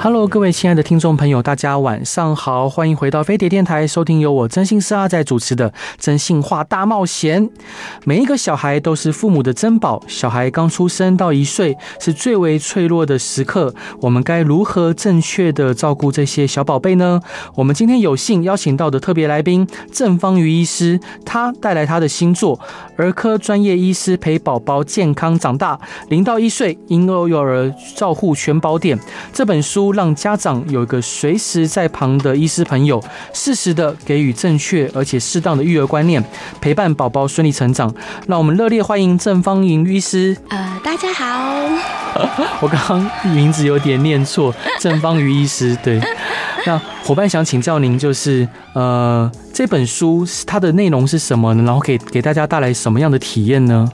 Hello，各位亲爱的听众朋友，大家晚上好，欢迎回到飞碟电台，收听由我真心师阿仔主持的《真心话大冒险》。每一个小孩都是父母的珍宝，小孩刚出生到一岁是最为脆弱的时刻，我们该如何正确的照顾这些小宝贝呢？我们今天有幸邀请到的特别来宾郑芳瑜医师，他带来他的新作《儿科专业医师陪宝宝健康长大：零到一岁婴幼儿照护全宝典》这本书。让家长有一个随时在旁的医师朋友，适时的给予正确而且适当的育儿观念，陪伴宝宝顺利成长。让我们热烈欢迎郑芳莹医师。呃，大家好，我刚刚名字有点念错，郑芳瑜医师。对，那伙伴想请教您，就是呃。这本书它的内容是什么呢？然后给给大家带来什么样的体验呢？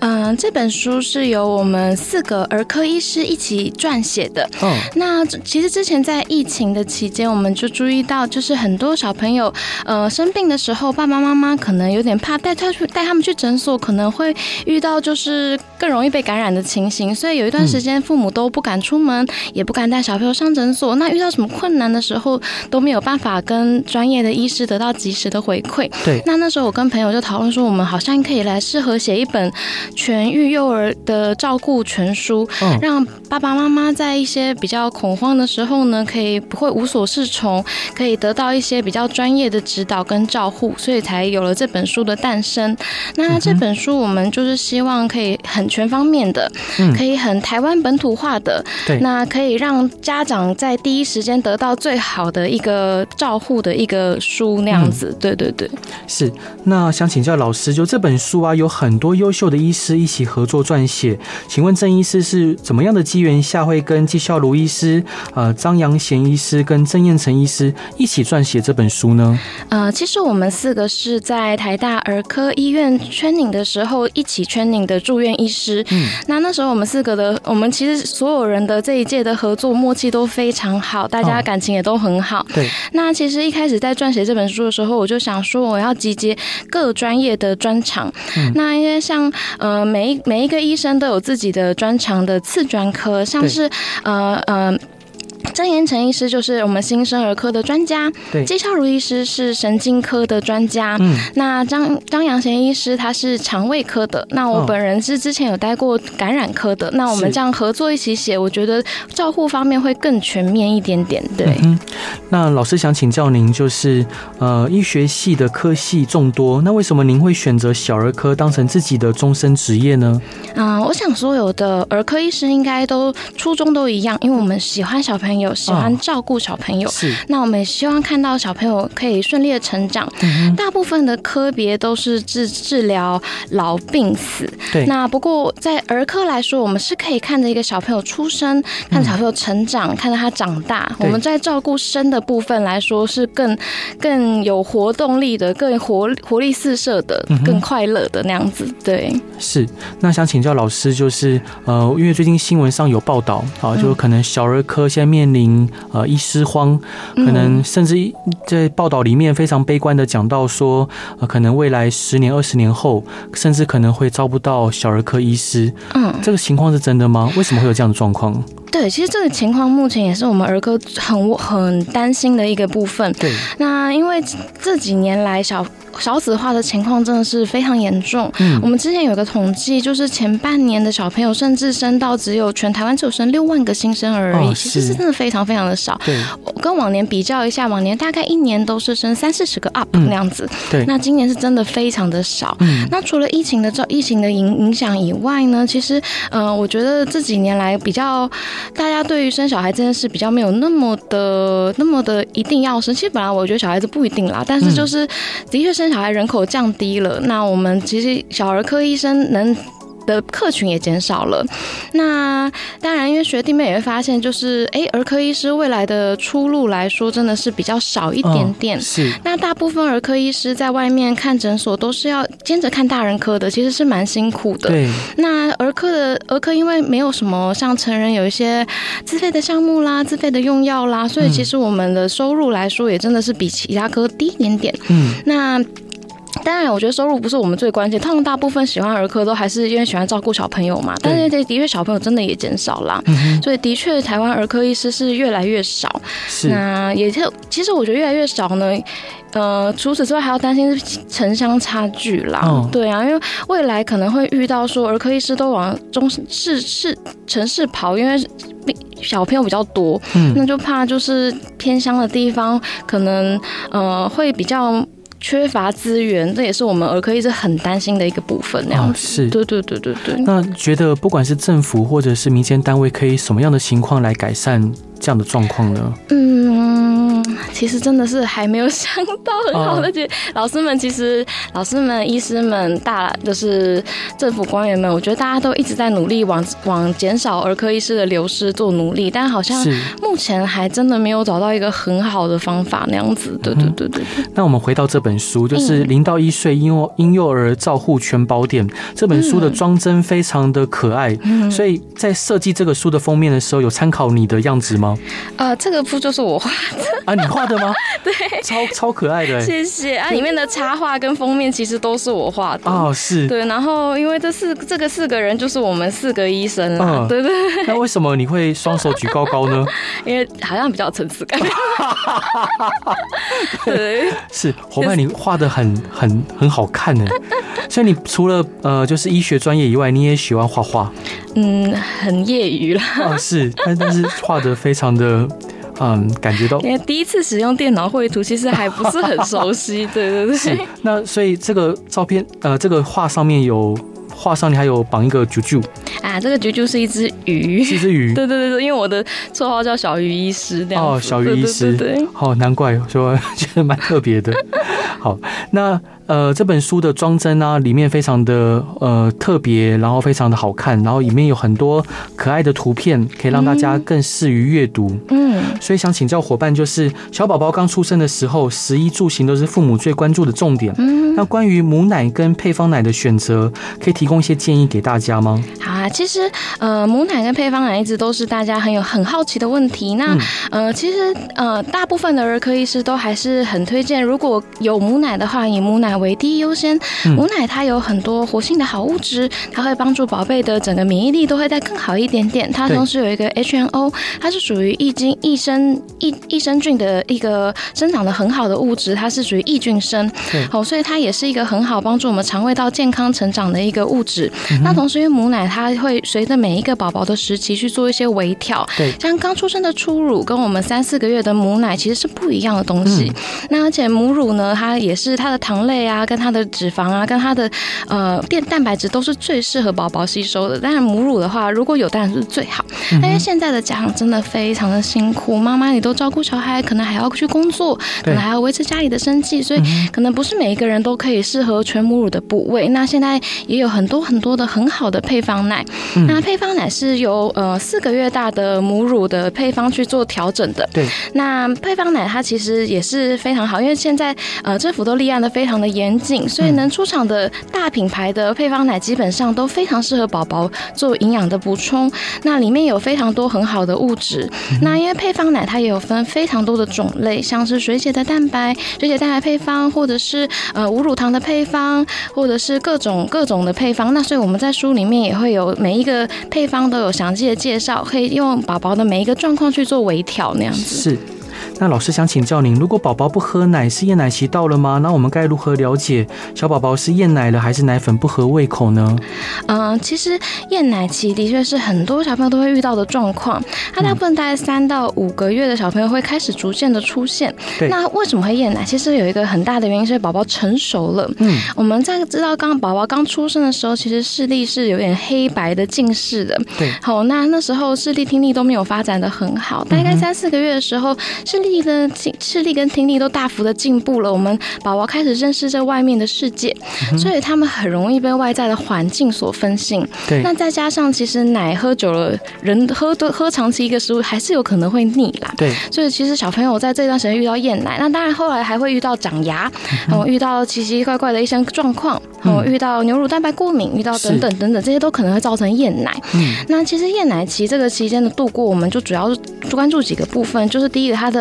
嗯，这本书是由我们四个儿科医师一起撰写的。嗯，那其实之前在疫情的期间，我们就注意到，就是很多小朋友呃生病的时候，爸爸妈妈可能有点怕带他去带他们去诊所，可能会遇到就是更容易被感染的情形。所以有一段时间，父母都不敢出门，也不敢带小朋友上诊所。那遇到什么困难的时候，都没有办法跟专业的医师得到及时的回馈。对，那那时候我跟朋友就讨论说，我们好像可以来适合写一本全育幼儿的照顾全书，让爸爸妈妈在一些比较恐慌的时候呢，可以不会无所适从，可以得到一些比较专业的指导跟照护，所以才有了这本书的诞生。那这本书我们就是希望可以很全方面的，可以很台湾本土化的，对，那可以让家长在第一时间得到最好的一个照护的一个书那样子。对对对，是。那想请教老师，就这本书啊，有很多优秀的医师一起合作撰写。请问郑医师是怎么样的机缘下会跟纪孝儒医师、呃张扬贤医师跟郑彦成医师一起撰写这本书呢？呃，其实我们四个是在台大儿科医院 training 的时候一起 training 的住院医师。嗯，那那时候我们四个的，我们其实所有人的这一届的合作默契都非常好，大家感情也都很好。哦、对。那其实一开始在撰写这本书的时候，我就想说，我要集结各专业的专长。嗯、那因为像呃，每一每一个医生都有自己的专长的次专科，像是呃呃。曾延成医师就是我们新生儿科的专家，对，纪孝如医师是神经科的专家，嗯，那张张阳贤医师他是肠胃科的，那我本人是之前有待过感染科的，哦、那我们这样合作一起写，我觉得照护方面会更全面一点点，对。嗯、那老师想请教您，就是呃，医学系的科系众多，那为什么您会选择小儿科当成自己的终身职业呢？嗯、呃，我想所有的儿科医师应该都初衷都一样，因为我们喜欢小朋友。有喜欢照顾小朋友，是那我们也希望看到小朋友可以顺利的成长。大部分的科别都是治治疗老病死，对。那不过在儿科来说，我们是可以看着一个小朋友出生，看着小朋友成长，看着他长大。我们在照顾生的部分来说，是更更有活动力的，更活活力四射的，更快乐的那样子。对，是。那想请教老师，就是呃，因为最近新闻上有报道啊，就可能小儿科现在面临。呃，医师荒，可能甚至在报道里面非常悲观的讲到说，呃，可能未来十年、二十年后，甚至可能会招不到小儿科医师。嗯，这个情况是真的吗？为什么会有这样的状况？对，其实这个情况目前也是我们儿科很很担心的一个部分。对，那因为这几年来小。少子化的情况真的是非常严重。嗯，我们之前有个统计，就是前半年的小朋友甚至生到只有全台湾只有生六万个新生儿而已，其实是真的非常非常的少。对，我跟往年比较一下，往年大概一年都是生三四十个 up 那样子。对，那今年是真的非常的少。嗯，那除了疫情的这疫情的影影响以外呢，其实，嗯，我觉得这几年来比较大家对于生小孩这件事比较没有那么的那么的一定要生。其实本来我觉得小孩子不一定啦，但是就是的确生。小孩人口降低了，那我们其实小儿科医生能的客群也减少了。那当然，因为学弟妹也会发现，就是哎，儿科医师未来的出路来说，真的是比较少一点点。哦、是。那大部分儿科医师在外面看诊所都是要兼着看大人科的，其实是蛮辛苦的。对。那儿科的儿科，因为没有什么像成人有一些自费的项目啦、自费的用药啦，所以其实我们的收入来说，也真的是比其他科低一点点。嗯。那。当然，我觉得收入不是我们最关键。他们大部分喜欢儿科，都还是因为喜欢照顾小朋友嘛。但是，的确小朋友真的也减少了，嗯、所以的确台湾儿科医师是越来越少。是。那也就其实我觉得越来越少呢。呃，除此之外，还要担心是城乡差距啦。哦、对啊，因为未来可能会遇到说儿科医师都往中市市城市跑，因为小朋友比较多，嗯、那就怕就是偏乡的地方可能呃会比较。缺乏资源，这也是我们儿科医师很担心的一个部分。那样子，哦、是，对对对对对。那觉得不管是政府或者是民间单位，可以什么样的情况来改善这样的状况呢？嗯，其实真的是还没有想到很好的解。老师们其实，老师们、医师们，大就是政府官员们，我觉得大家都一直在努力往往减少儿科医师的流失做努力，但好像目前还真的没有找到一个很好的方法那样子。对对对对，对。那我们回到这本书，就是零到一岁婴幼婴幼儿照护全宝典这本书的装帧非常的可爱，所以在设计这个书的封面的时候，有参考你的样子吗？呃，这个铺就是我画的啊，你画的吗？对，超超可爱的，谢谢啊！里面的插画跟封面其实都是我画的哦，是对。然后因为这四这个四个人就是我们四个医生啦，嗯、对对。那为什么你会双手举高高呢？因为好像比较层次感。对，是伙伴，你画的很很很好看呢。所以你除了呃就是医学专业以外，你也喜欢画画？嗯，很业余啦。啊，是，但但是画的非常的，嗯，感觉到。因为第一次使用电脑绘图，其实还不是很熟悉。对对对。是。那所以这个照片，呃，这个画上面有画上，你还有绑一个啾啾。啊，这个啾啾是一只鱼。是一只鱼。对对对对，因为我的绰号叫小鱼医师。哦，小鱼医师。对，对对对。好，难怪说 觉得蛮特别的。好，那。呃，这本书的装帧啊，里面非常的呃特别，然后非常的好看，然后里面有很多可爱的图片，可以让大家更适于阅读。嗯，所以想请教伙伴，就是小宝宝刚出生的时候，食衣住行都是父母最关注的重点。嗯，那关于母奶跟配方奶的选择，可以提供一些建议给大家吗？好啊，其实呃，母奶跟配方奶一直都是大家很有很好奇的问题。那、嗯、呃，其实呃，大部分的儿科医师都还是很推荐，如果有母奶的话，以母奶为第一优先，母奶它有很多活性的好物质，它会帮助宝贝的整个免疫力都会再更好一点点。它同时有一个 HNO，它是属于益菌益生益益生菌的一个生长的很好的物质，它是属于益菌生。好，所以它也是一个很好帮助我们肠胃道健康成长的一个物质。嗯、那同时，因为母奶它会随着每一个宝宝的时期去做一些微调。对，像刚出生的初乳跟我们三四个月的母奶其实是不一样的东西。嗯、那而且母乳呢，它也是它的糖类啊，跟它的脂肪啊，跟它的呃电蛋白质都是最适合宝宝吸收的。当然母乳的话，如果有当然是最好。嗯、因为现在的家长真的非常的辛苦，妈妈你都照顾小孩，可能还要去工作，可能还要维持家里的生计，所以可能不是每一个人都可以适合全母乳的部位。那现在也有很多很多的很好的配方奶。嗯、那配方奶是由呃四个月大的母乳的配方去做调整的。对。那配方奶它其实也是非常好，因为现在呃政府都立案的非常的严谨。所以能出厂的大品牌的配方奶基本上都非常适合宝宝做营养的补充。那里面有非常多很好的物质。那因为配方奶它也有分非常多的种类，像是水解的蛋白、水解蛋白配方，或者是呃无乳糖的配方，或者是各种各种的配方。那所以我们在书里面也会有每一个配方都有详细的介绍，可以用宝宝的每一个状况去做微调那样子。是。那老师想请教您，如果宝宝不喝奶，是厌奶期到了吗？那我们该如何了解小宝宝是厌奶了，还是奶粉不合胃口呢？嗯、呃，其实厌奶期的确是很多小朋友都会遇到的状况。它大部分大概三到五个月的小朋友会开始逐渐的出现。对。那为什么会厌奶？其实有一个很大的原因是宝宝成熟了。嗯。我们在知道刚宝宝刚出生的时候，其实视力是有点黑白的近视的。对。好，那那时候视力听力都没有发展的很好，大概三四个月的时候。视力的视力跟听力都大幅的进步了，我们宝宝开始认识这外面的世界，嗯、所以他们很容易被外在的环境所分心。对，那再加上其实奶喝久了，人喝多喝长期一个食物还是有可能会腻啦。对，所以其实小朋友在这段时间遇到厌奶，那当然后来还会遇到长牙，然后、嗯、遇到奇奇怪怪的一些状况，然后遇到牛乳蛋白过敏，遇到等等等等，这些都可能会造成厌奶。嗯，那其实厌奶期这个期间的度过，我们就主要关注几个部分，就是第一个它的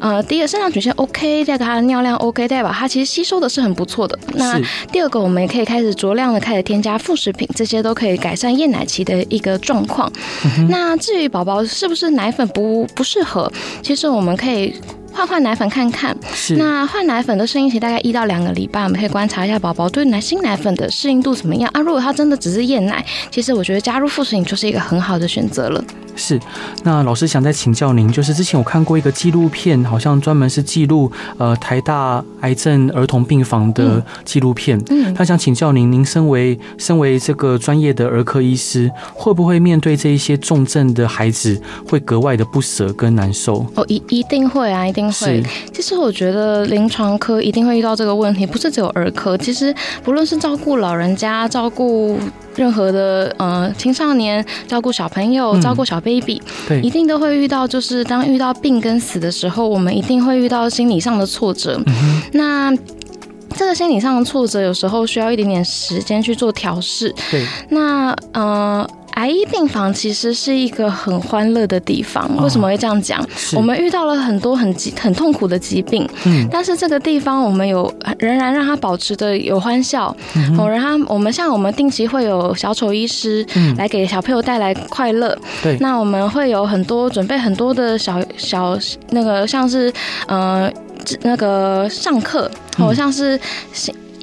呃，第一个生长曲线 OK，第二个它的尿量 OK，代表它其实吸收的是很不错的。那第二个我们也可以开始酌量的开始添加副食品，这些都可以改善厌奶期的一个状况。嗯、那至于宝宝是不是奶粉不不适合，其实我们可以。换换奶粉看看，是那换奶粉的适应期大概一到两个礼拜，我们可以观察一下宝宝对奶新奶粉的适应度怎么样啊？如果他真的只是厌奶，其实我觉得加入副食品就是一个很好的选择了。是，那老师想再请教您，就是之前我看过一个纪录片，好像专门是记录呃台大癌症儿童病房的纪录片。嗯，他想请教您，您身为身为这个专业的儿科医师，会不会面对这一些重症的孩子，会格外的不舍跟难受？哦，一一定会啊，一定会。其实我觉得临床科一定会遇到这个问题，不是只有儿科，其实不论是照顾老人家，照顾。任何的呃青少年照顾小朋友，照顾小 baby，嗯，对，一定都会遇到，就是当遇到病跟死的时候，我们一定会遇到心理上的挫折。嗯、那这个心理上的挫折，有时候需要一点点时间去做调试。对，那呃。癌医病房其实是一个很欢乐的地方，为什么会这样讲？哦、我们遇到了很多很疾、很痛苦的疾病，嗯，但是这个地方我们有仍然让它保持的有欢笑，嗯哼，然后我们像我们定期会有小丑医师来给小朋友带来快乐，对、嗯，那我们会有很多准备很多的小小那个像是呃那个上课，好像是。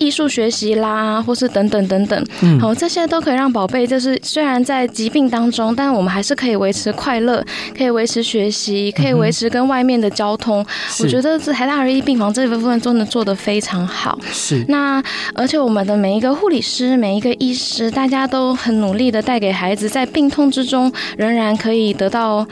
艺术学习啦，或是等等等等，嗯，好，这些都可以让宝贝，就是虽然在疾病当中，但我们还是可以维持快乐，可以维持学习，可以维持跟外面的交通。嗯、我觉得这台大儿医病房这部分真的做得非常好。是，那而且我们的每一个护理师，每一个医师，大家都很努力的带给孩子，在病痛之中仍然可以得到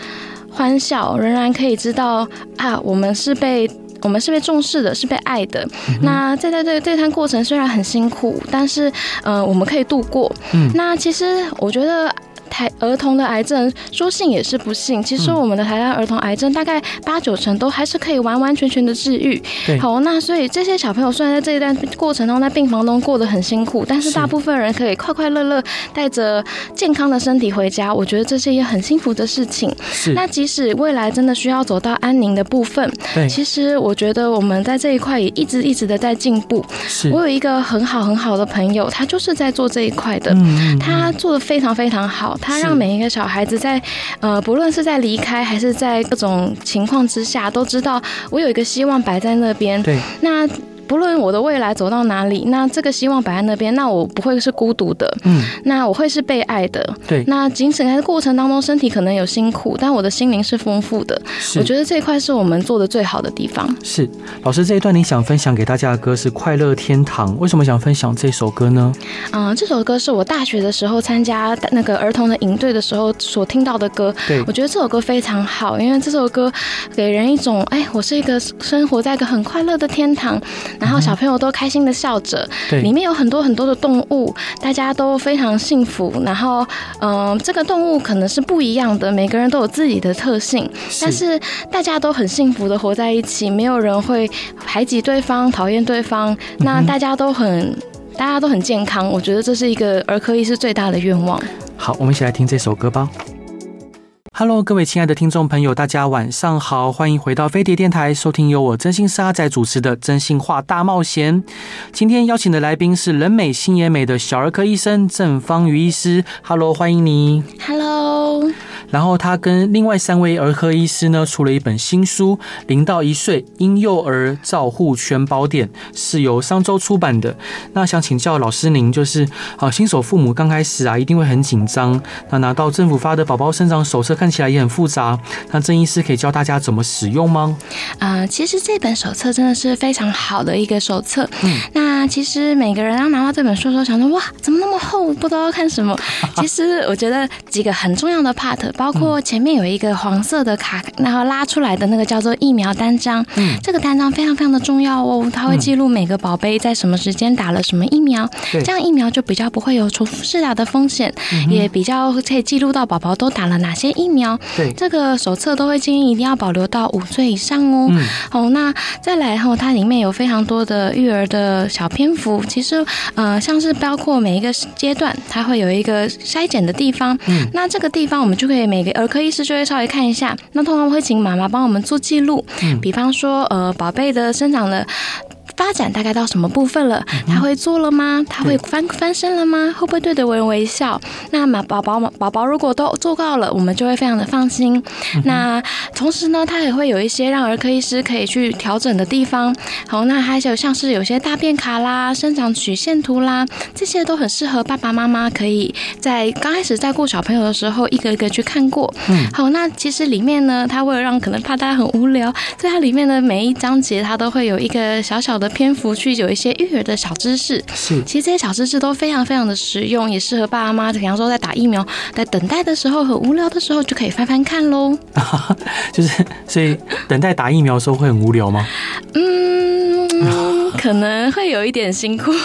欢笑，仍然可以知道啊，我们是被。我们是被重视的，是被爱的。嗯、那在在这这趟过程虽然很辛苦，但是呃，我们可以度过。嗯，那其实我觉得。台儿童的癌症，说幸也是不幸。其实我们的台湾儿童癌症大概八九成都还是可以完完全全的治愈。对，好，那所以这些小朋友虽然在这一段过程中在病房中过得很辛苦，但是大部分人可以快快乐乐带着健康的身体回家。我觉得这是一件很幸福的事情。是。那即使未来真的需要走到安宁的部分，对，其实我觉得我们在这一块也一直一直的在进步。是。我有一个很好很好的朋友，他就是在做这一块的，嗯，他做的非常非常好。他让每一个小孩子在，呃，不论是在离开还是在各种情况之下，都知道我有一个希望摆在那边。对，那。不论我的未来走到哪里，那这个希望摆在那边，那我不会是孤独的，嗯，那我会是被爱的，对。那即使在过程当中身体可能有辛苦，但我的心灵是丰富的。是我觉得这一块是我们做的最好的地方。是老师，这一段你想分享给大家的歌是《快乐天堂》，为什么想分享这首歌呢？嗯，这首歌是我大学的时候参加那个儿童的营队的时候所听到的歌。对，我觉得这首歌非常好，因为这首歌给人一种，哎，我是一个生活在一个很快乐的天堂。然后小朋友都开心的笑着，对，里面有很多很多的动物，大家都非常幸福。然后，嗯、呃，这个动物可能是不一样的，每个人都有自己的特性，是但是大家都很幸福的活在一起，没有人会排挤对方、讨厌对方。那大家都很，嗯、大家都很健康。我觉得这是一个儿科医师最大的愿望。好，我们一起来听这首歌吧。Hello，各位亲爱的听众朋友，大家晚上好，欢迎回到飞碟电台，收听由我真心沙仔主持的《真心话大冒险》。今天邀请的来宾是人美心也美的小儿科医生郑芳瑜医师。Hello，欢迎你。Hello。然后他跟另外三位儿科医师呢，出了一本新书《零到一岁婴幼儿照护全宝典》，是由商周出版的。那想请教老师您，就是啊，新手父母刚开始啊，一定会很紧张。那拿到政府发的宝宝生长手册，看起来也很复杂。那郑医师可以教大家怎么使用吗？啊、其实这本手册真的是非常好的一个手册。嗯，那其实每个人要拿到这本书的时候，想说哇，怎么那么厚，不知道要看什么。其实我觉得几个很重要的 part。包括前面有一个黄色的卡，然后拉出来的那个叫做疫苗单张。嗯，这个单张非常非常的重要哦，它会记录每个宝贝在什么时间打了什么疫苗，这样疫苗就比较不会有重复施打的风险，也比较可以记录到宝宝都打了哪些疫苗。对，这个手册都会建议一定要保留到五岁以上哦。嗯，好，那再来后，它里面有非常多的育儿的小篇幅，其实呃，像是包括每一个阶段，它会有一个筛检的地方。嗯，那这个地方我们就可以每个儿科医师就会稍微看一下，那通常会请妈妈帮我们做记录。嗯，比方说呃，宝贝的生长的。发展大概到什么部分了？他会做了吗？他会翻翻身了吗？会不会对着人微笑？那么宝宝宝宝如果都做到了，我们就会非常的放心。那同时呢，他也会有一些让儿科医师可以去调整的地方。好，那还有像是有些大便卡啦、生长曲线图啦，这些都很适合爸爸妈妈可以在刚开始在顾小朋友的时候一个一个去看过。嗯，好，那其实里面呢，他为了让可能怕大家很无聊，在它里面的每一章节，它都会有一个小小的。篇幅去有一些育儿的小知识，是，其实这些小知识都非常非常的实用，也适合爸爸妈妈，比方说在打疫苗、在等待的时候很无聊的时候，就可以翻翻看喽。就是，所以等待打疫苗的时候会很无聊吗？嗯，可能会有一点辛苦。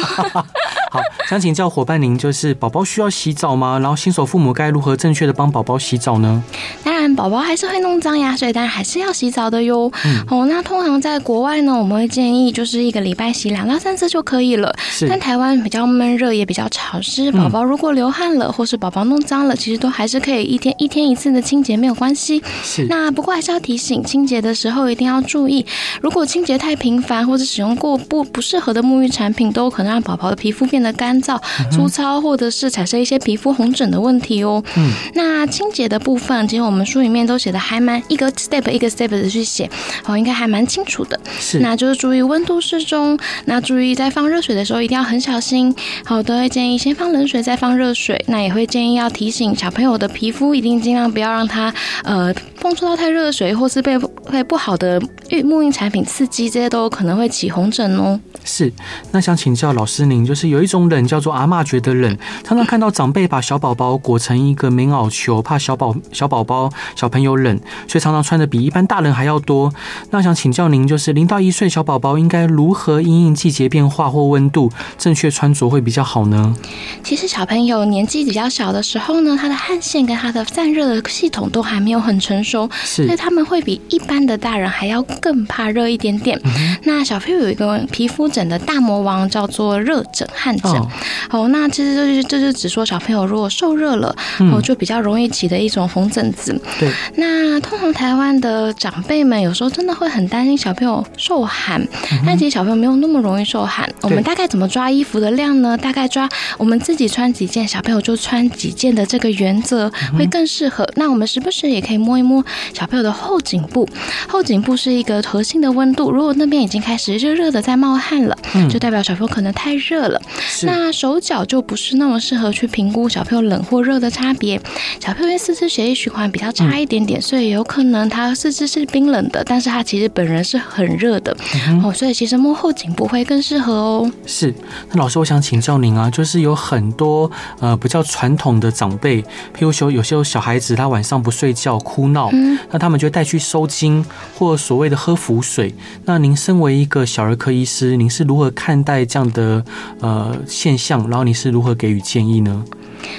好，想请教伙伴您，就是宝宝需要洗澡吗？然后新手父母该如何正确的帮宝宝洗澡呢？当然，宝宝还是会弄脏呀，所以当然还是要洗澡的哟。嗯，哦，那通常在国外呢，我们会建议就是一个礼拜洗两到三次就可以了。是，但台湾比较闷热，也比较潮湿，宝宝如果流汗了，或是宝宝弄脏了，其实都还是可以一天一天一次的清洁没有关系。是，那不过还是要提醒，清洁的时候一定要注意，如果清洁太频繁，或者使用过不不适合的沐浴产品，都有可能让宝宝的皮肤变得干燥、粗糙，或者是产生一些皮肤红疹的问题哦。嗯，那清洁的部分，其实我们书里面都写的还蛮一个 step 一个 step 的去写，哦，应该还蛮清楚的。是，那就是注意温度适中，那注意在放热水的时候一定要很小心。好，都会建议先放冷水再放热水。那也会建议要提醒小朋友的皮肤一定尽量不要让它呃碰触到太热水，或是被被不好的浴沐浴产品刺激，这些都有可能会起红疹哦。是，那想请教老师您，就是有一种冷叫做阿嬷觉得冷，常常看到长辈把小宝宝裹成一个棉袄球，怕小宝小宝宝小朋友冷，所以常常穿的比一般大人还要多。那想请教您，就是零到一岁小宝宝应该如何因应季节变化或温度，正确穿着会比较好呢？其实小朋友年纪比较小的时候呢，他的汗腺跟他的散热的系统都还没有很成熟，所以他们会比一般的大人还要更怕热一点点。嗯、那小朋友有一个皮肤疹的大魔王叫做热疹、汗疹。哦，哦，那其实就是就是只说小朋友如果受热了，哦，就比较容易起的一种红疹子。对。那通常台湾的长辈们有时候真的会很担心小朋友受寒，嗯、但其实小朋友没有那么容易受寒。我们大概怎么抓衣服的量呢？大概抓我们自己穿几件，小朋友就穿几件的这个原则会更适合。那我们时不时也可以摸一摸小朋友的后颈部，后颈部是一个核心的温度，如果那边已经开始热热的在冒汗了。嗯，就代表小朋友可能太热了。是那手脚就不是那么适合去评估小朋友冷或热的差别。小朋友因为四肢血液循环比较差一点点，嗯、所以有可能他四肢是冰冷的，但是他其实本人是很热的。嗯、哦，所以其实摸后颈部会更适合哦。是，那老师，我想请教您啊，就是有很多呃比较传统的长辈，譬如说有些小孩子他晚上不睡觉哭闹，嗯、那他们就带去收惊或所谓的喝符水。那您身为一个小儿科医师，您是如何看待这样的呃现象？然后你是如何给予建议呢？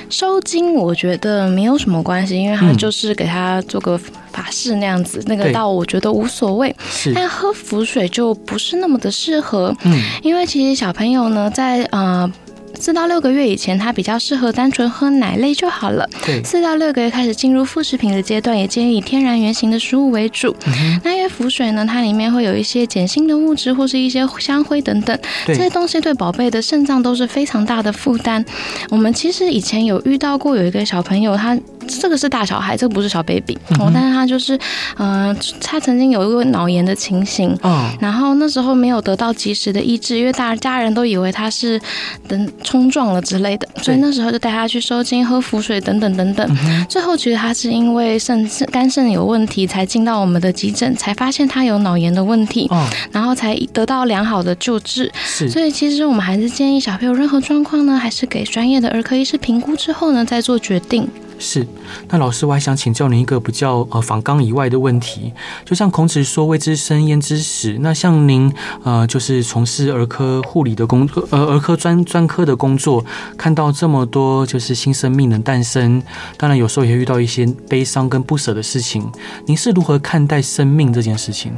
收金我觉得没有什么关系，因为他就是给他做个法事那样子，嗯、那个倒我觉得无所谓。但喝符水就不是那么的适合，嗯，因为其实小朋友呢，在呃。四到六个月以前，它比较适合单纯喝奶类就好了。对，四到六个月开始进入副食品的阶段，也建议以天然原型的食物为主。嗯、那因为浮水呢，它里面会有一些碱性的物质或是一些香灰等等，这些东西对宝贝的肾脏都是非常大的负担。我们其实以前有遇到过有一个小朋友，他。这个是大小孩，这个不是小 baby 哦，但是他就是，嗯、呃，他曾经有一个脑炎的情形，哦，然后那时候没有得到及时的医治，因为大家人都以为他是等冲撞了之类的，所以那时候就带他去收惊、喝符水等等等等，嗯、最后其实他是因为肾肾肝肾有问题才进到我们的急诊，才发现他有脑炎的问题，哦，然后才得到良好的救治，是，所以其实我们还是建议小朋友任何状况呢，还是给专业的儿科医师评估之后呢，再做决定。是，那老师，我还想请教您一个比较呃访纲以外的问题，就像孔子说“未知生，焉知死”，那像您呃就是从事儿科护理的工作，呃儿科专专科的工作，看到这么多就是新生命的诞生，当然有时候也会遇到一些悲伤跟不舍的事情，您是如何看待生命这件事情？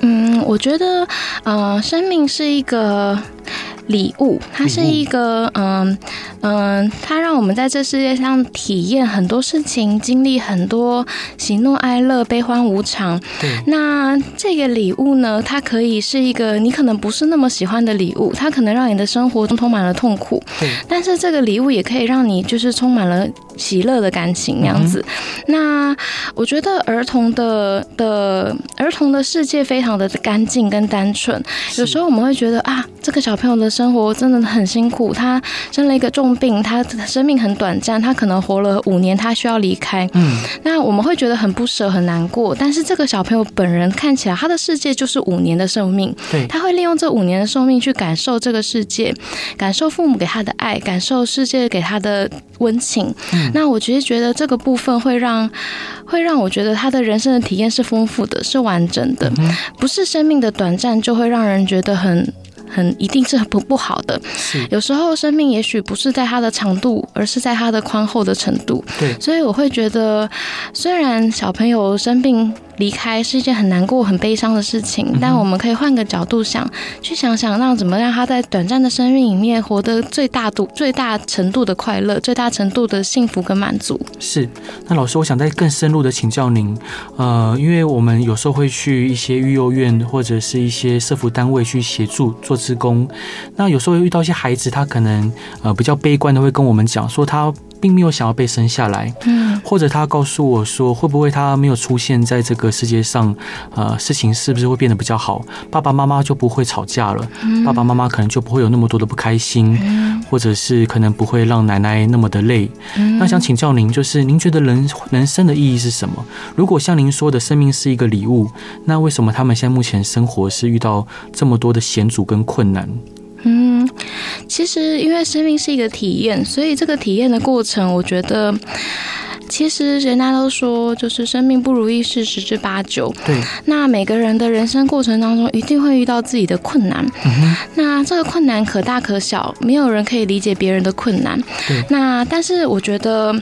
嗯，我觉得呃，生命是一个。礼物，它是一个嗯嗯，它让我们在这世界上体验很多事情，经历很多喜怒哀乐、悲欢无常。对。那这个礼物呢，它可以是一个你可能不是那么喜欢的礼物，它可能让你的生活中充满了痛苦。对。但是这个礼物也可以让你就是充满了喜乐的感情，那样子。嗯。那我觉得儿童的的儿童的世界非常的干净跟单纯。有时候我们会觉得啊，这个小朋友的。生活真的很辛苦，他生了一个重病，他生命很短暂，他可能活了五年，他需要离开。嗯，那我们会觉得很不舍、很难过。但是这个小朋友本人看起来，他的世界就是五年的寿命。对，他会利用这五年的寿命去感受这个世界，感受父母给他的爱，感受世界给他的温情。嗯，那我其实觉得这个部分会让，会让我觉得他的人生的体验是丰富的，是完整的，嗯，不是生命的短暂就会让人觉得很。很一定是很不不好的，是有时候生命也许不是在它的长度，而是在它的宽厚的程度。对，所以我会觉得，虽然小朋友生病。离开是一件很难过、很悲伤的事情，但我们可以换个角度想，去想想让怎么让他在短暂的生命里面活得最大度、最大程度的快乐、最大程度的幸福跟满足。是，那老师，我想再更深入的请教您，呃，因为我们有时候会去一些育幼院或者是一些社服单位去协助做职工，那有时候会遇到一些孩子，他可能呃比较悲观的会跟我们讲说他。并没有想要被生下来，嗯，或者他告诉我说，会不会他没有出现在这个世界上，呃，事情是不是会变得比较好？爸爸妈妈就不会吵架了，爸爸妈妈可能就不会有那么多的不开心，或者是可能不会让奶奶那么的累。那想请教您，就是您觉得人人生的意义是什么？如果像您说的，生命是一个礼物，那为什么他们现在目前生活是遇到这么多的险阻跟困难？嗯，其实因为生命是一个体验，所以这个体验的过程，我觉得其实人家都说，就是生命不如意事十之八九。对，那每个人的人生过程当中，一定会遇到自己的困难。嗯，那这个困难可大可小，没有人可以理解别人的困难。对，那但是我觉得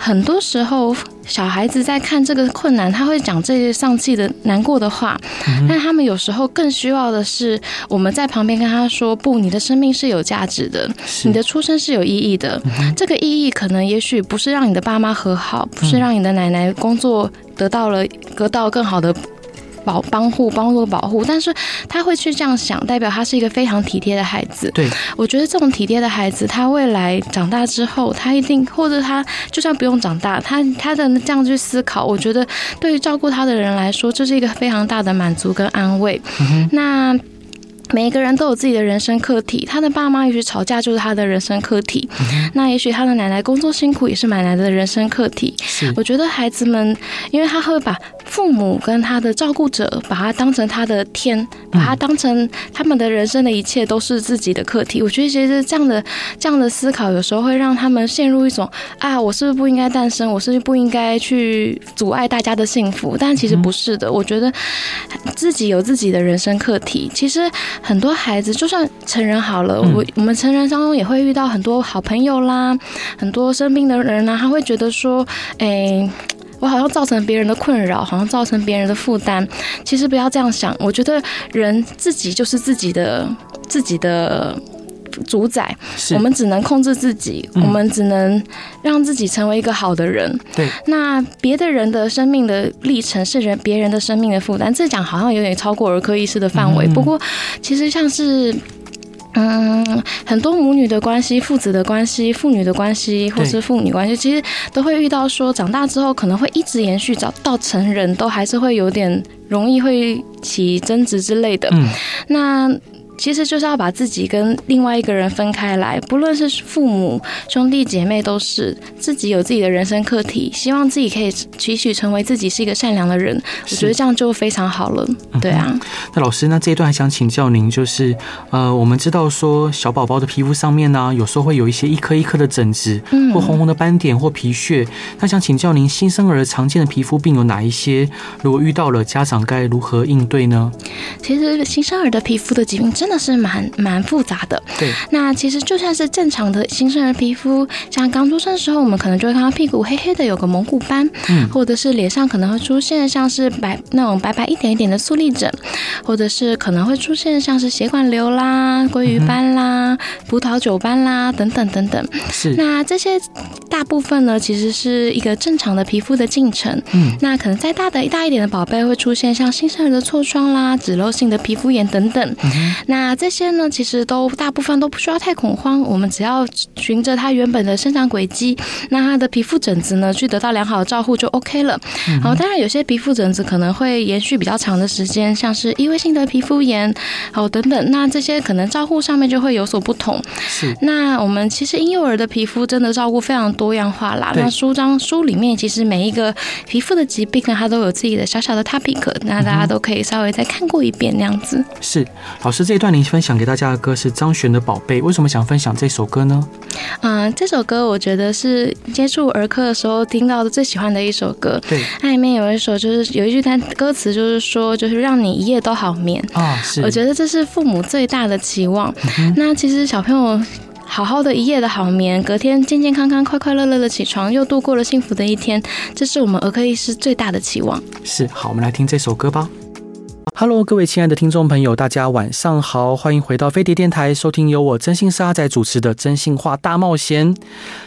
很多时候。小孩子在看这个困难，他会讲这些丧气的、难过的话。嗯、但他们有时候更需要的是，我们在旁边跟他说：“不，你的生命是有价值的，你的出生是有意义的。嗯、这个意义可能也许不是让你的爸妈和好，不是让你的奶奶工作得到了得到更好的。”保帮护帮助保护，但是他会去这样想，代表他是一个非常体贴的孩子。对，我觉得这种体贴的孩子，他未来长大之后，他一定或者他就算不用长大，他他的这样去思考，我觉得对于照顾他的人来说，这是一个非常大的满足跟安慰。嗯、那。每一个人都有自己的人生课题，他的爸妈也许吵架就是他的人生课题，嗯、那也许他的奶奶工作辛苦也是奶奶的人生课题。我觉得孩子们，因为他会把父母跟他的照顾者，把他当成他的天，把他当成他们的人生的一切都是自己的课题。我觉得其实这样的这样的思考，有时候会让他们陷入一种啊，我是不是不应该诞生？我是不是不应该去阻碍大家的幸福？但其实不是的，我觉得自己有自己的人生课题，其实。很多孩子，就算成人好了，我我们成人当中也会遇到很多好朋友啦，很多生病的人呢，他会觉得说，哎，我好像造成别人的困扰，好像造成别人的负担。其实不要这样想，我觉得人自己就是自己的自己的。主宰，我们只能控制自己，嗯，我们只能让自己成为一个好的人。对，那别的人的生命的历程是人别人的生命的负担，这讲好像有点超过儿科医师的范围。嗯。不过，其实像是嗯，很多母女的关系、父子的关系、父女的关系，或是父女关系，其实都会遇到说，长大之后可能会一直延续，找到成人都还是会有点容易会起争执之类的。嗯，那。其实就是要把自己跟另外一个人分开来，不论是父母、兄弟姐妹，都是自己有自己的人生课题，希望自己可以期许成为自己是一个善良的人，我觉得这样就非常好了。对啊，那老师，那这一段还想请教您，就是呃，我们知道说小宝宝的皮肤上面呢，有时候会有一些一颗一颗的疹子，或红红的斑点或皮屑，那想请教您，新生儿常见的皮肤病有哪一些？如果遇到了，家长该如何应对呢？其实新生儿的皮肤的疾病真的是蛮蛮复杂的。对，那其实就算是正常的新生儿皮肤，像刚出生的时候，我们可能就会看到屁股黑黑的，有个蒙古斑，嗯，或者是脸上可能会出现像是白那种白白一点一点的粟粒疹，或者是可能会出现像是血管瘤啦、鲑鱼斑啦、嗯、葡萄酒斑啦等等等等。是，那这些大部分呢，其实是一个正常的皮肤的进程。嗯，那可能再大的大一点的宝贝会出现像新生儿的痤疮啦、脂漏性的皮肤炎等等。嗯、那这些呢，其实都大部分都不需要太恐慌，我们只要循着它原本的生长轨迹，那它的皮肤疹子呢，去得到良好的照护就 OK 了。嗯、好，当然有些皮肤疹子可能会延续比较长的时间，像是异位性的皮肤炎，好等等，那这些可能照护上面就会有所不同。是。那我们其实婴幼儿的皮肤真的照顾非常多样化啦。那书章书里面其实每一个皮肤的疾病呢，它都有自己的小小的 topic，那大家都可以稍微再看过一遍那样子。是。老师这一段您分享给大家的歌是张悬的《宝贝》，为什么想分享这首歌呢？嗯，这首歌我觉得是接触儿科的时候听到的最喜欢的一首歌。对，它里面有一首就是有一句它歌词，就是说就是让你一夜都好眠啊。是，我觉得这是父母最大的期望。嗯、那其实小朋友好好的一夜的好眠，隔天健健康康、快快乐乐的起床，又度过了幸福的一天，这是我们儿科医师最大的期望。是，好，我们来听这首歌吧。Hello，各位亲爱的听众朋友，大家晚上好，欢迎回到飞碟电台，收听由我真心是阿仔主持的《真心话大冒险》。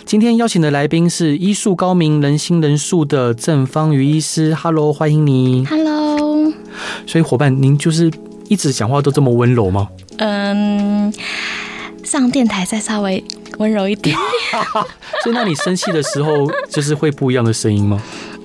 今天邀请的来宾是医术高明、人心仁术的郑方瑜医师。Hello，欢迎你。Hello。所以伙伴，您就是一直讲话都这么温柔吗？嗯，上电台再稍微温柔一点。所以，那你生气的时候，就是会不一样的声音吗？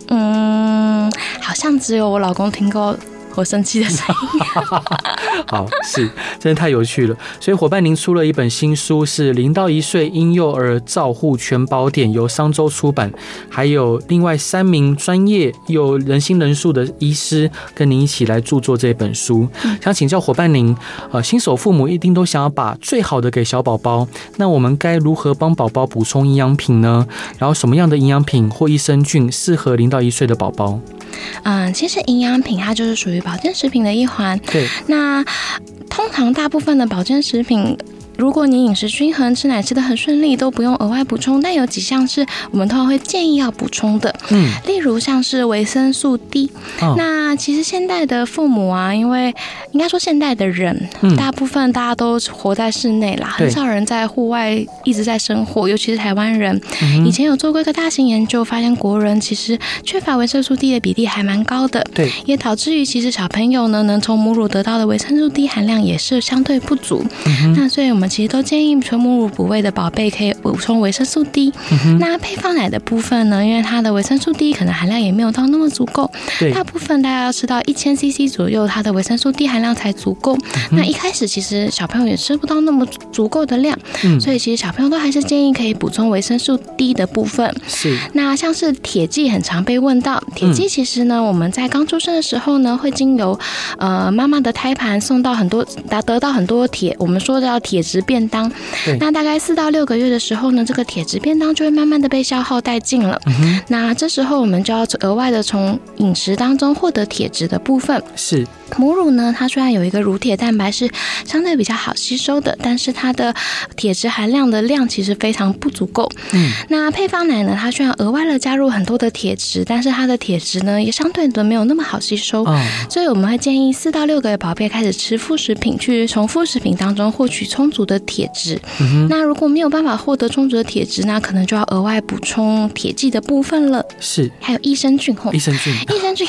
嗯，好像只有我老公听过。我生气的声音，好，是，真的太有趣了。所以伙伴，您出了一本新书，是《零到一岁婴幼儿照护全宝典》，由商周出版。还有另外三名专业又人心仁术的医师跟您一起来著作这本书。想请教伙伴您，呃，新手父母一定都想要把最好的给小宝宝，那我们该如何帮宝宝补充营养品呢？然后什么样的营养品或益生菌适合零到一岁的宝宝？嗯，其实营养品它就是属于保健食品的一环。对，那通常大部分的保健食品。如果你饮食均衡，吃奶吃的很顺利，都不用额外补充。但有几项是我们通常会建议要补充的，嗯，例如像是维生素 D。哦。那其实现代的父母啊，因为应该说现代的人，嗯，大部分大家都活在室内啦，很少人在户外一直在生活，尤其是台湾人。嗯。以前有做过一个大型研究，发现国人其实缺乏维生素 D 的比例还蛮高的，对，也导致于其实小朋友呢，能从母乳得到的维生素 D 含量也是相对不足。嗯。那所以我们。其实都建议纯母乳哺喂的宝贝可以补充维生素 D。嗯。那配方奶的部分呢？因为它的维生素 D 可能含量也没有到那么足够。对。大部分大家要吃到一千 CC 左右，它的维生素 D 含量才足够。嗯。那一开始其实小朋友也吃不到那么足够的量。嗯。所以其实小朋友都还是建议可以补充维生素 D 的部分。是。那像是铁剂很常被问到，铁剂其实呢，我们在刚出生的时候呢，会经由呃妈妈的胎盘送到很多，达得到很多铁，我们说的叫铁质。便当，那大概四到六个月的时候呢，这个铁质便当就会慢慢的被消耗殆尽了。嗯。那这时候我们就要额外的从饮食当中获得铁质的部分。是。母乳呢，它虽然有一个乳铁蛋白是相对比较好吸收的，但是它的铁质含量的量其实非常不足够。嗯，那配方奶呢，它虽然额外的加入很多的铁质，但是它的铁质呢也相对的没有那么好吸收。哦，所以我们会建议四到六个月宝贝开始吃副食品，去从副食品当中获取充足的铁质。嗯。那如果没有办法获得充足的铁质，那可能就要额外补充铁剂的部分了。是，还有益生菌。益生菌，益生菌，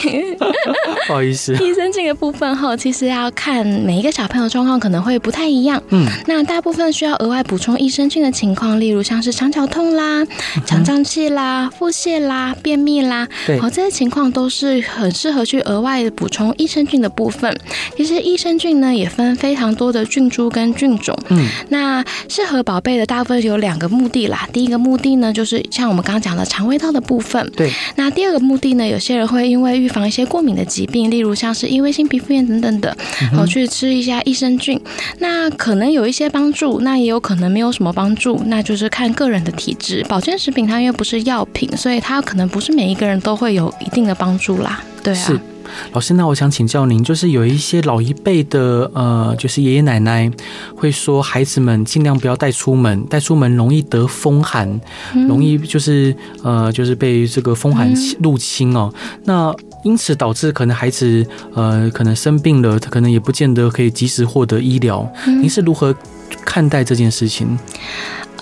不好意思，益生菌的部部分后，其实要看每一个小朋友状况可能会不太一样。嗯，那大部分需要额外补充益生菌的情况，例如像是肠绞痛啦、肠胀气啦、腹泻啦、便秘啦，对，好，这些情况都是很适合去额外的补充益生菌的部分。其实益生菌呢也分非常多的菌株跟菌种。嗯，那适合宝贝的大部分有两个目的啦。第一个目的呢，就是像我们刚刚讲的肠胃道的部分。对，那第二个目的呢，有些人会因为预防一些过敏的疾病，例如像是异位性皮肤炎等等的，好、嗯、去吃一下益生菌，那可能有一些帮助，那也有可能没有什么帮助，那就是看个人的体质。保健食品它因为不是药品，所以它可能不是每一个人都会有一定的帮助啦。对啊。老师，那我想请教您，就是有一些老一辈的，呃，就是爷爷奶奶会说，孩子们尽量不要带出门，带出门容易得风寒，嗯、容易就是呃，就是被这个风寒入侵哦。嗯、那因此导致可能孩子呃，可能生病了，他可能也不见得可以及时获得医疗。您、嗯、是如何看待这件事情？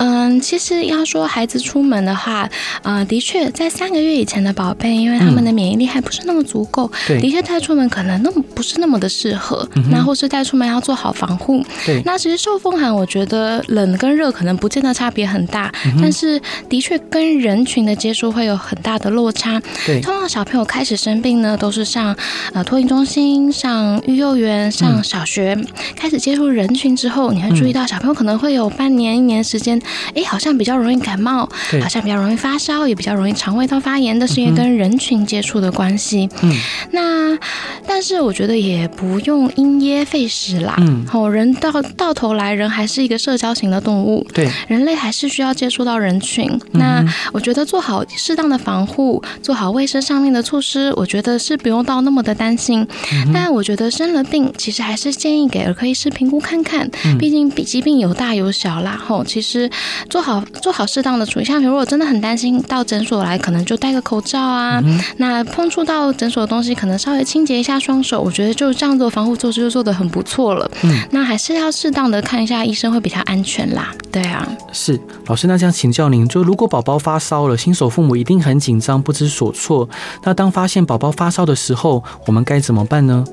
嗯，其实要说孩子出门的话，呃，的确在三个月以前的宝贝，因为他们的免疫力还不是那么足够，嗯、的确带出门可能那么不是那么的适合，嗯、那或是带出门要做好防护。对，那其实受风寒，我觉得冷跟热可能不见得差别很大，嗯、但是的确跟人群的接触会有很大的落差。对，通常小朋友开始生病呢，都是上呃托婴中心、上育幼园、上小学，嗯、开始接触人群之后，你会注意到小朋友可能会有半年、一年时间。哎，好像比较容易感冒，好像比较容易发烧，也比较容易肠胃道发炎，这是因为跟人群接触的关系。嗯，那但是我觉得也不用因噎废食啦。嗯，哦，人到到头来，人还是一个社交型的动物。对，人类还是需要接触到人群。嗯、那我觉得做好适当的防护，做好卫生上面的措施，我觉得是不用到那么的担心。嗯、但我觉得生了病，其实还是建议给儿科医师评估看看。嗯、毕竟疾病有大有小啦。吼，其实。做好做好适当的处理，像比如果真的很担心到诊所来，可能就戴个口罩啊。嗯、那碰触到诊所的东西，可能稍微清洁一下双手，我觉得就这样做防护措施就做的很不错了。嗯，那还是要适当的看一下医生会比较安全啦。对啊，是老师，那这样请教您，就如果宝宝发烧了，新手父母一定很紧张，不知所措。那当发现宝宝发烧的时候，我们该怎么办呢？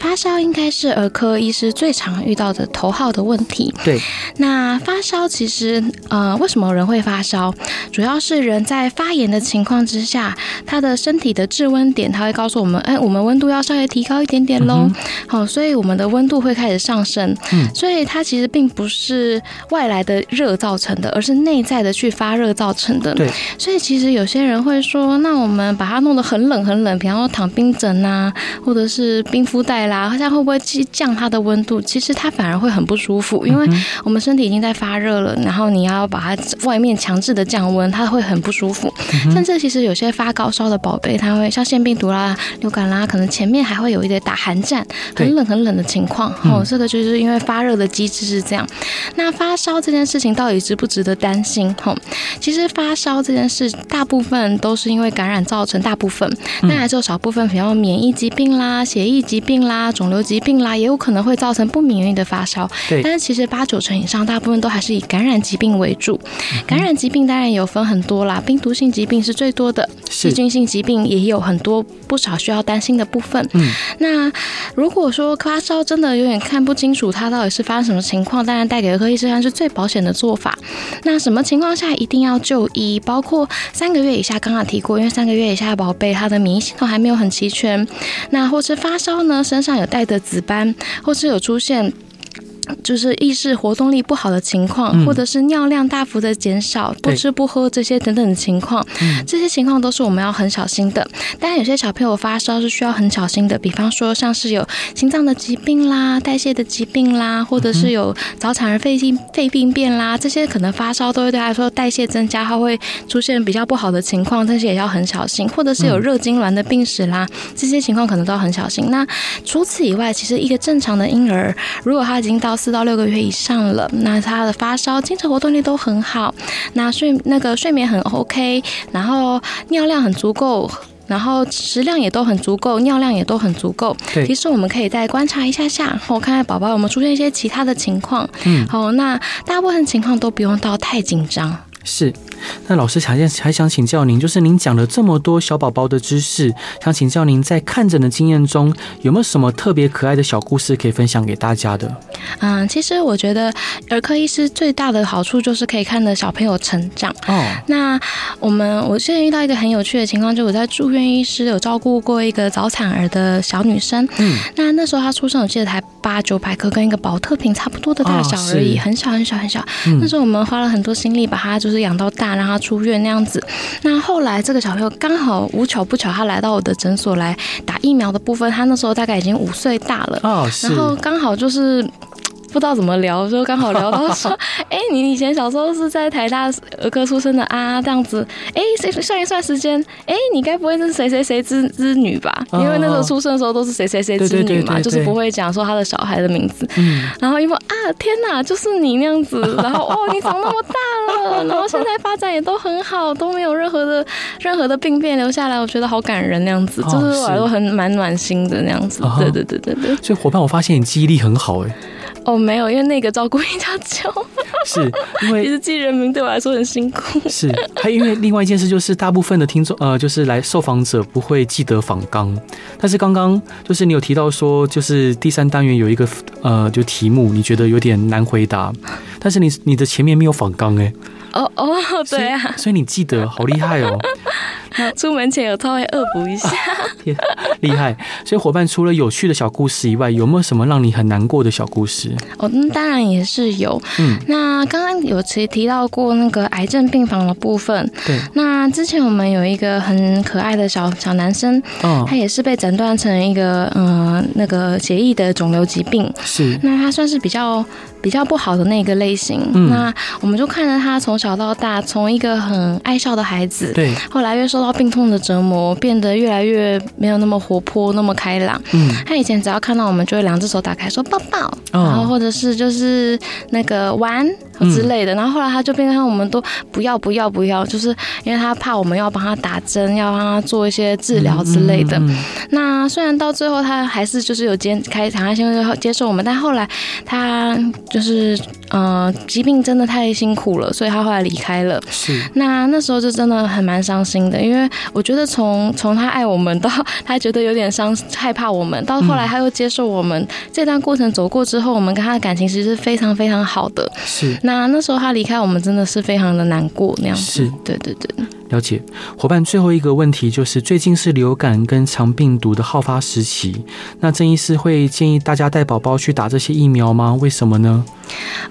发烧应该是儿科医师最常遇到的头号的问题。对，那发烧其实。呃，为什么人会发烧？主要是人在发炎的情况之下，他的身体的制温点，他会告诉我们，哎，我们温度要稍微提高一点点喽。好、嗯哦，所以我们的温度会开始上升。嗯，所以它其实并不是外来的热造成的，而是内在的去发热造成的。对，所以其实有些人会说，那我们把它弄得很冷很冷，比方说躺冰枕啊，或者是冰敷袋啦，好像会不会去降它的温度？其实它反而会很不舒服，因为我们身体已经在发热了，然后你要。把它外面强制的降温，它会很不舒服。甚至其实有些发高烧的宝贝，他会像腺病毒啦、流感啦，可能前面还会有一点打寒战，很冷很冷的情况。对哦，这个就是因为发热的机制是这样。那发烧这件事情到底值不值得担心？吼，其实发烧这件事大部分都是因为感染造成，大部分，那还是有少部分，比如免疫疾病啦、血液疾病啦、肿瘤疾病啦，也有可能会造成不免疫的发烧。对，但是其实八九成以上，大部分都还是以感染疾病为为主，感染疾病当然有分很多啦，病毒性疾病是最多的，细菌性疾病也有很多不少需要担心的部分。嗯，那如果说发烧真的有点看不清楚，它到底是发生什么情况，当然带给儿科医生是最保险的做法。那什么情况下一定要就医？包括三个月以下，刚刚提过，因为三个月以下的宝贝他的免疫系统还没有很齐全，那或是发烧呢，身上有带的紫斑，或是有出现。就是意识活动力不好的情况，嗯、或者是尿量大幅的减少、不吃不喝这些等等的情况，这些情况都是我们要很小心的。当然，有些小朋友发烧是需要很小心的，比方说像是有心脏的疾病啦、代谢的疾病啦，或者是有早产儿肺病肺病变啦，这些可能发烧都会对他来说代谢增加，他会出现比较不好的情况，但是也要很小心。或者是有热痉挛的病史啦，这些情况可能都要很小心。那除此以外，其实一个正常的婴儿，如果他已经到四到六个月以上了，那他的发烧、精神活动力都很好，那睡那个睡眠很 OK，然后尿量很足够，然后食量也都很足够，尿量也都很足够。对，其实我们可以再观察一下下，我看看宝宝有没有出现一些其他的情况。嗯，好，那大部分情况都不用到太紧张。是。那老师还想还想请教您，就是您讲了这么多小宝宝的知识，想请教您在看诊的经验中，有没有什么特别可爱的小故事可以分享给大家的？嗯，其实我觉得儿科医师最大的好处就是可以看着小朋友成长。哦，那我们我现在遇到一个很有趣的情况，就我在住院医师有照顾过一个早产儿的小女生。嗯，那那时候她出生，我记得才八九百克，跟一个保特瓶差不多的大小而已，哦、很小很小很小。嗯、那时候我们花了很多心力把它就是养到大。让他出院那样子，那后来这个小朋友刚好无巧不巧，他来到我的诊所来打疫苗的部分，他那时候大概已经五岁大了，哦，然后刚好就是。不知道怎么聊，就刚好聊到说，哎、欸，你以前小时候是在台大儿科出生的啊？这样子，哎、欸，算一算时间，哎、欸，你该不会是谁谁谁之之女吧？因为那时候出生的时候都是谁谁谁之女嘛，就是不会讲说他的小孩的名字。嗯，然后一问啊，天哪，就是你那样子，然后哦，你长那么大了，然后现在发展也都很好，都没有任何的任何的病变留下来，我觉得好感人那样子，就是我都很蛮暖心的那样子。对对对对对。所以伙伴，我发现你记忆力很好哎。哦，没有，因为那个照顾比较久，是因为其实记人名对我来说很辛苦。是，还因为另外一件事就是，大部分的听众呃，就是来受访者不会记得访纲，但是刚刚就是你有提到说，就是第三单元有一个呃，就题目你觉得有点难回答，但是你你的前面没有访纲哎。哦哦，对啊，所以你记得好厉害哦。那 出门前有稍微恶补一下，厉害。所以伙伴除了有趣的小故事以外，有没有什么让你很难过的小故事？哦，那当然也是有。嗯，那刚刚有提提到过那个癌症病房的部分。对。那之前我们有一个很可爱的小小男生，哦，他也是被诊断成一个嗯那个血液的肿瘤疾病。是。那他算是比较比较不好的那个类型。嗯。那我们就看着他从小到大，从一个很爱笑的孩子，对，后来越受到病痛的折磨，变得越来越没有那么活泼，那么开朗。嗯，他以前只要看到我们，就会两只手打开说抱抱，哦、然后或者是就是那个玩之类的。嗯、然后后来他就变成我们都不要不要不要，就是因为他怕我们要帮他打针，要帮他做一些治疗之类的。那虽然到最后他还是就是有接开场，他先生接受我们，但后来他就是嗯、呃，疾病真的太辛苦了，所以他后来离开了。是，那那时候就真的很蛮伤心的，因为我觉得从从他爱我们到 他觉得有点伤害怕我们，到后来他又接受我们，嗯、这段过程走过之后，我们跟他的感情其实是非常非常好的。是，那那时候他离开我们真的是非常的难过那样子。是，对对对。了解，伙伴，最后一个问题就是，最近是流感跟肠病毒的好发时期，那郑医师会建议大家带宝宝去打这些疫苗吗？为什么呢？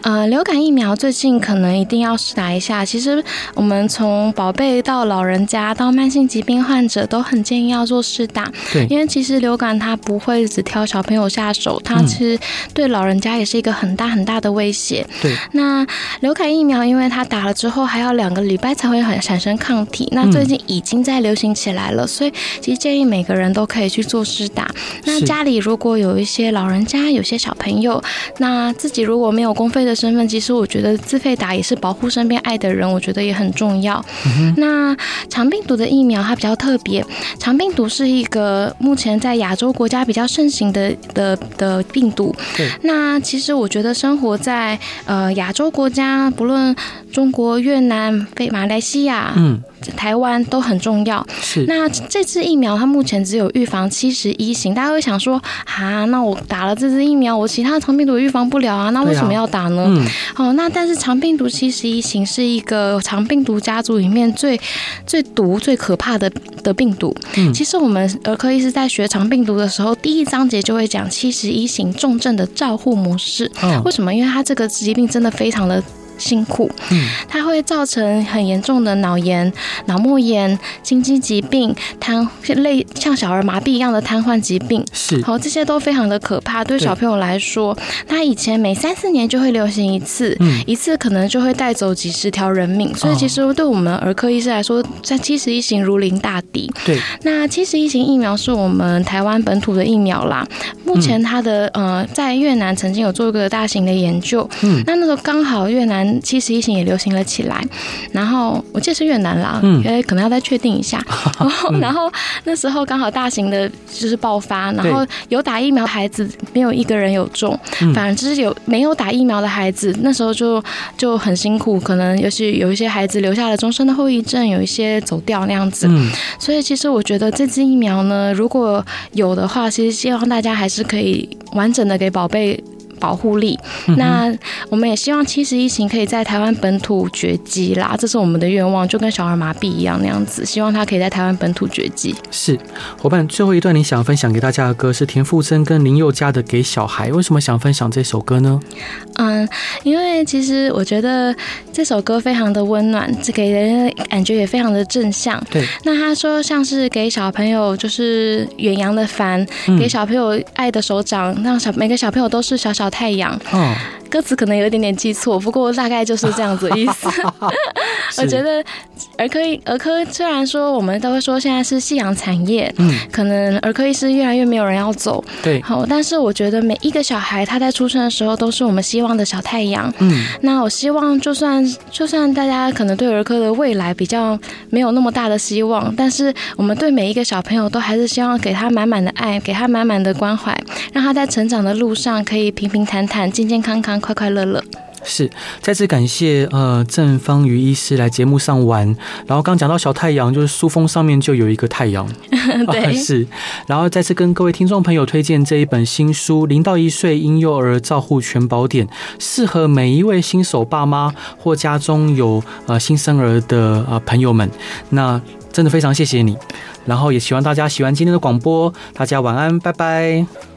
呃，流感疫苗最近可能一定要试打一下。其实我们从宝贝到老人家到慢性疾病患者都很建议要做试打。对，因为其实流感它不会只挑小朋友下手，它其实对老人家也是一个很大很大的威胁。对，那流感疫苗因为它打了之后还要两个礼拜才会很产生抗。那最近已经在流行起来了，所以其实建议每个人都可以去做施打。那家里如果有一些老人家、有些小朋友，那自己如果没有公费的身份，其实我觉得自费打也是保护身边爱的人，我觉得也很重要。嗯、那肠病毒的疫苗它比较特别，肠病毒是一个目前在亚洲国家比较盛行的的的病毒。那其实我觉得生活在呃亚洲国家，不论中国、越南、非马来西亚，嗯。台湾都很重要。是。那这支疫苗它目前只有预防七十一型，大家会想说啊，那我打了这支疫苗，我其他肠病毒预防不了啊，那为什么要打呢？嗯。哦，那但是肠病毒七十一型是一个肠病毒家族里面最最毒、最可怕的的病毒。嗯。其实我们儿科医师在学肠病毒的时候，第一章节就会讲七十一型重症的照护模式。嗯。为什么？因为它这个疾病真的非常的。辛苦，嗯，它会造成很严重的脑炎、脑膜炎、心肌疾病、瘫类像小儿麻痹一样的瘫痪疾病，是，好，这些都非常的可怕。对小朋友来说，他以前每三四年就会流行一次，嗯，一次可能就会带走几十条人命，所以其实对我们儿科医师来说，在七十一型如临大敌。对，那七十一型疫苗是我们台湾本土的疫苗啦。目前它的呃，在越南曾经有做一个大型的研究，嗯，那那时候刚好越南。年七十一型也流行了起来，然后我记得是越南啦，嗯，因为可能要再确定一下。然 后，然后那时候刚好大型的就是爆发，然后有打疫苗的孩子没有一个人有中，反正就是有没有打疫苗的孩子，那时候就就很辛苦，可能尤其有一些孩子留下了终身的后遗症，有一些走掉那样子。所以其实我觉得这支疫苗呢，如果有的话，其实希望大家还是可以完整的给宝贝。保护力，那我们也希望七十一型可以在台湾本土绝迹啦，这是我们的愿望，就跟小儿麻痹一样那样子，希望他可以在台湾本土绝迹。是伙伴，最后一段你想分享给大家的歌是田馥甄跟林宥嘉的《给小孩》，为什么想分享这首歌呢？嗯，因为其实我觉得这首歌非常的温暖，这给人感觉也非常的正向。对，那他说像是给小朋友就是远洋的帆，嗯、给小朋友爱的手掌，让小每个小朋友都是小小。小太阳。哦。歌词可能有一点点记错，不过大概就是这样子的意思。我觉得儿科儿科虽然说我们都会说现在是夕阳产业，嗯，可能儿科医师越来越没有人要走，对，好，但是我觉得每一个小孩他在出生的时候都是我们希望的小太阳，嗯，那我希望就算就算大家可能对儿科的未来比较没有那么大的希望，但是我们对每一个小朋友都还是希望给他满满的爱，给他满满的关怀，让他在成长的路上可以平平坦坦、健健康康。快快乐乐，是再次感谢呃郑方瑜医师来节目上玩，然后刚讲到小太阳，就是书封上面就有一个太阳，对、呃，是，然后再次跟各位听众朋友推荐这一本新书《零到一岁婴幼儿照护全宝典》，适合每一位新手爸妈或家中有呃新生儿的呃朋友们。那真的非常谢谢你，然后也希望大家喜欢今天的广播，大家晚安，拜拜。